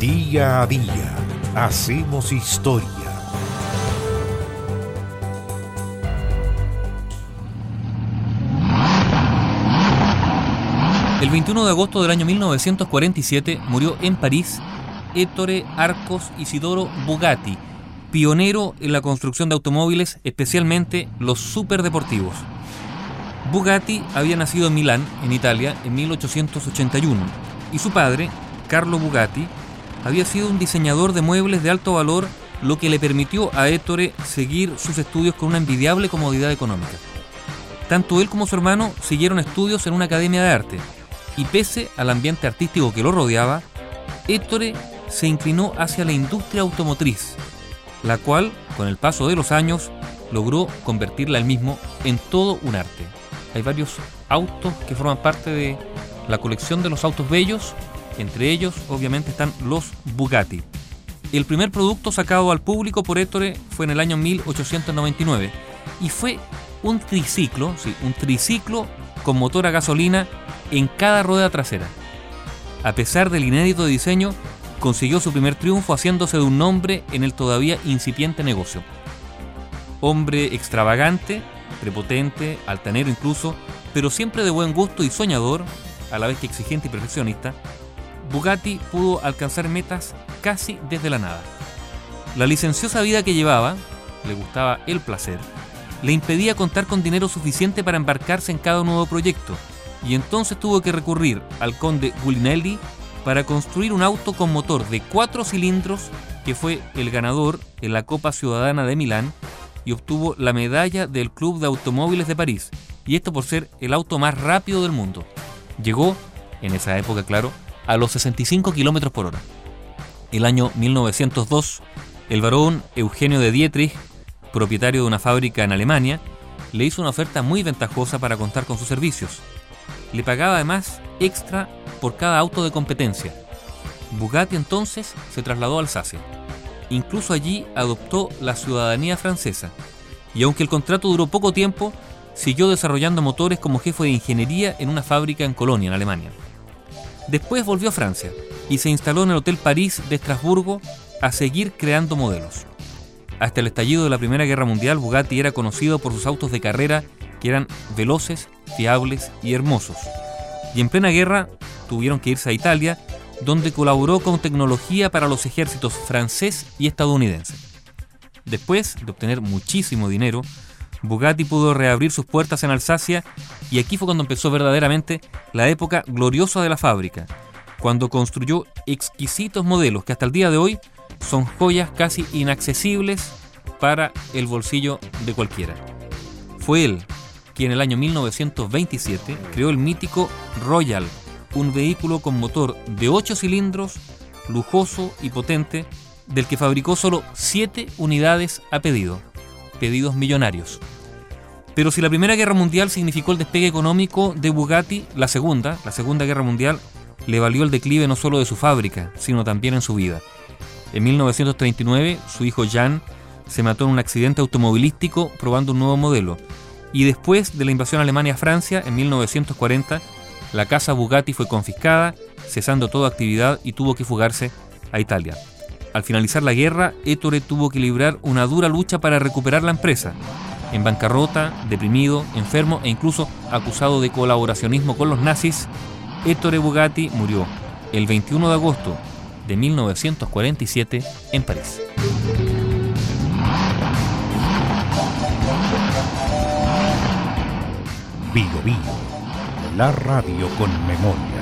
Día a día hacemos historia. El 21 de agosto del año 1947 murió en París Ettore Arcos Isidoro Bugatti, pionero en la construcción de automóviles, especialmente los superdeportivos. Bugatti había nacido en Milán, en Italia, en 1881, y su padre, Carlo Bugatti, había sido un diseñador de muebles de alto valor, lo que le permitió a Ettore seguir sus estudios con una envidiable comodidad económica. Tanto él como su hermano siguieron estudios en una academia de arte, y pese al ambiente artístico que lo rodeaba, Ettore se inclinó hacia la industria automotriz, la cual, con el paso de los años, logró convertirla él mismo en todo un arte. Hay varios autos que forman parte de la colección de los autos bellos, entre ellos obviamente están los Bugatti. El primer producto sacado al público por Ettore fue en el año 1899 y fue un triciclo, sí, un triciclo con motor a gasolina en cada rueda trasera. A pesar del inédito diseño, consiguió su primer triunfo haciéndose de un nombre en el todavía incipiente negocio. Hombre extravagante, prepotente, altanero incluso, pero siempre de buen gusto y soñador, a la vez que exigente y perfeccionista, Bugatti pudo alcanzar metas casi desde la nada. La licenciosa vida que llevaba, le gustaba el placer, le impedía contar con dinero suficiente para embarcarse en cada nuevo proyecto, y entonces tuvo que recurrir al conde Gulinelli para construir un auto con motor de cuatro cilindros que fue el ganador en la Copa Ciudadana de Milán y obtuvo la medalla del Club de Automóviles de París, y esto por ser el auto más rápido del mundo. Llegó, en esa época claro, a los 65 km por hora. El año 1902, el varón Eugenio de Dietrich, propietario de una fábrica en Alemania, le hizo una oferta muy ventajosa para contar con sus servicios. Le pagaba además extra por cada auto de competencia. Bugatti entonces se trasladó a Alsacia. Incluso allí adoptó la ciudadanía francesa. Y aunque el contrato duró poco tiempo, siguió desarrollando motores como jefe de ingeniería en una fábrica en Colonia, en Alemania. Después volvió a Francia y se instaló en el Hotel París de Estrasburgo a seguir creando modelos. Hasta el estallido de la Primera Guerra Mundial, Bugatti era conocido por sus autos de carrera que eran veloces, fiables y hermosos. Y en plena guerra tuvieron que irse a Italia, donde colaboró con tecnología para los ejércitos francés y estadounidense. Después de obtener muchísimo dinero, Bugatti pudo reabrir sus puertas en Alsacia y aquí fue cuando empezó verdaderamente la época gloriosa de la fábrica, cuando construyó exquisitos modelos que hasta el día de hoy son joyas casi inaccesibles para el bolsillo de cualquiera. Fue él quien en el año 1927 creó el mítico Royal, un vehículo con motor de 8 cilindros, lujoso y potente, del que fabricó solo 7 unidades a pedido, pedidos millonarios. Pero si la Primera Guerra Mundial significó el despegue económico de Bugatti, la Segunda, la Segunda Guerra Mundial, le valió el declive no solo de su fábrica, sino también en su vida. En 1939, su hijo Jan se mató en un accidente automovilístico probando un nuevo modelo. Y después de la invasión alemana a Francia, en 1940, la casa Bugatti fue confiscada, cesando toda actividad y tuvo que fugarse a Italia. Al finalizar la guerra, Ettore tuvo que librar una dura lucha para recuperar la empresa. En bancarrota, deprimido, enfermo e incluso acusado de colaboracionismo con los nazis, Ettore Bugatti murió el 21 de agosto de 1947 en París. Vigo Vigo la radio con memoria.